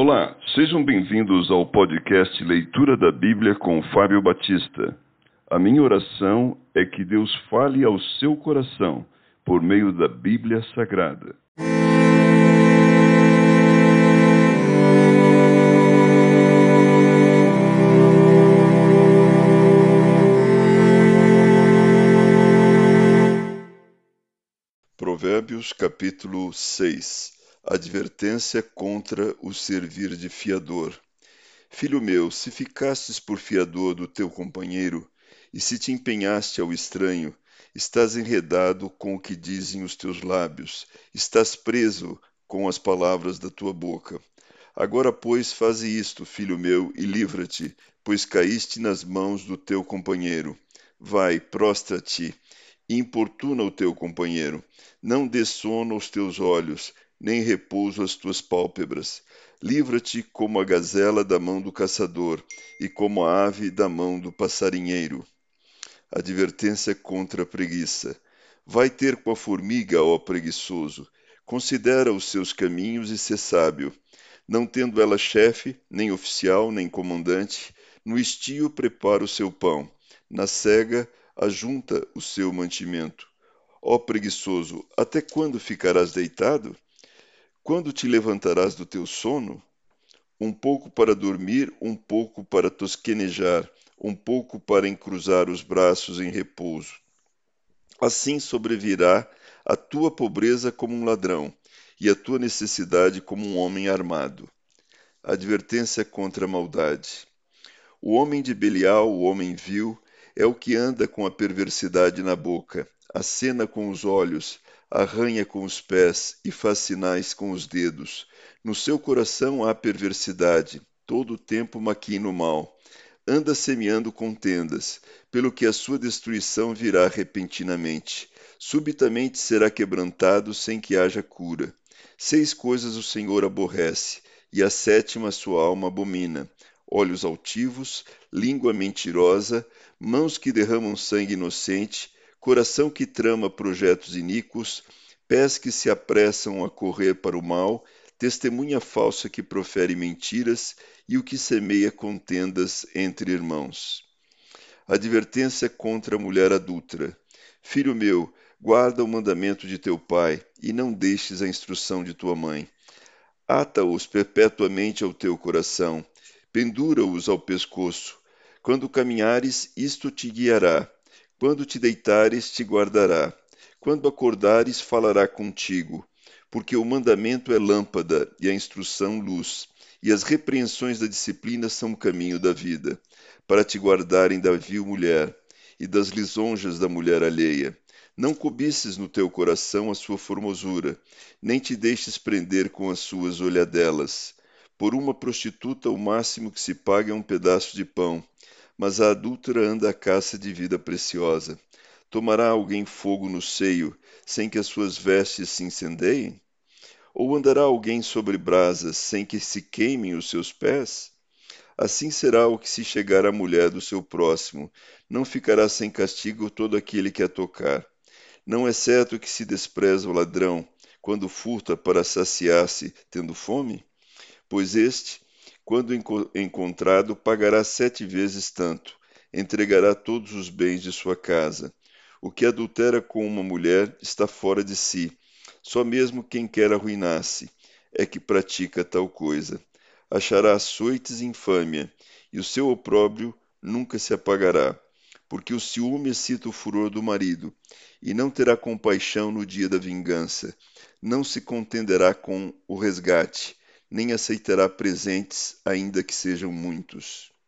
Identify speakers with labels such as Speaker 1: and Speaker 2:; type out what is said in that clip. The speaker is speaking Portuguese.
Speaker 1: Olá, sejam bem-vindos ao podcast Leitura da Bíblia com Fábio Batista. A minha oração é que Deus fale ao seu coração por meio da Bíblia Sagrada. Provérbios capítulo 6 Advertência contra o servir de fiador. Filho meu, se ficastes por fiador do teu companheiro, e se te empenhaste ao estranho, estás enredado com o que dizem os teus lábios, estás preso com as palavras da tua boca. Agora, pois, faze isto, filho meu, e livra-te, pois caíste nas mãos do teu companheiro. Vai, prostra-te, e importuna o teu companheiro. Não dê sono aos teus olhos, nem repouso às tuas pálpebras. Livra-te como a gazela da mão do caçador, e como a ave da mão do passarinheiro. Advertência contra a preguiça. Vai ter com a formiga, ó preguiçoso. Considera os seus caminhos e sê sábio. Não tendo ela chefe, nem oficial, nem comandante, no estio prepara o seu pão, na cega ajunta o seu mantimento. Ó preguiçoso, até quando ficarás deitado? Quando te levantarás do teu sono? Um pouco para dormir, um pouco para tosquenejar, um pouco para encruzar os braços em repouso. Assim sobrevirá a tua pobreza como um ladrão, e a tua necessidade como um homem armado. Advertência contra a maldade. O homem de Belial, o homem vil, é o que anda com a perversidade na boca, acena com os olhos, arranha com os pés e faz sinais com os dedos. No seu coração há perversidade, todo o tempo maquina o mal. Anda semeando contendas, pelo que a sua destruição virá repentinamente. Subitamente será quebrantado sem que haja cura. Seis coisas o Senhor aborrece, e a sétima sua alma abomina: olhos altivos, língua mentirosa, mãos que derramam sangue inocente, coração que trama projetos iníquos, pés que se apressam a correr para o mal, testemunha falsa que profere mentiras e o que semeia contendas entre irmãos. Advertência contra a mulher adulta. Filho meu, guarda o mandamento de teu pai e não deixes a instrução de tua mãe. Ata-os perpetuamente ao teu coração, pendura-os ao pescoço. Quando caminhares, isto te guiará quando te deitares, te guardará. Quando acordares, falará contigo. Porque o mandamento é lâmpada e a instrução luz, e as repreensões da disciplina são o caminho da vida, para te guardarem da vil mulher e das lisonjas da mulher alheia. Não cobices no teu coração a sua formosura, nem te deixes prender com as suas olhadelas. Por uma prostituta, o máximo que se paga é um pedaço de pão, mas a adúltera anda à caça de vida preciosa. Tomará alguém fogo no seio, sem que as suas vestes se incendeiem? Ou andará alguém sobre brasas, sem que se queimem os seus pés? Assim será o que se chegar à mulher do seu próximo, não ficará sem castigo todo aquele que a tocar. Não é certo que se despreza o ladrão, quando furta para saciar-se, tendo fome? Pois este, quando encontrado, pagará sete vezes tanto, entregará todos os bens de sua casa. O que adultera com uma mulher está fora de si. Só mesmo quem quer arruinar-se é que pratica tal coisa. Achará açoites e infâmia, e o seu opróbrio nunca se apagará, porque o ciúme excita o furor do marido, e não terá compaixão no dia da vingança, não se contenderá com o resgate, nem aceitará presentes, ainda que sejam muitos.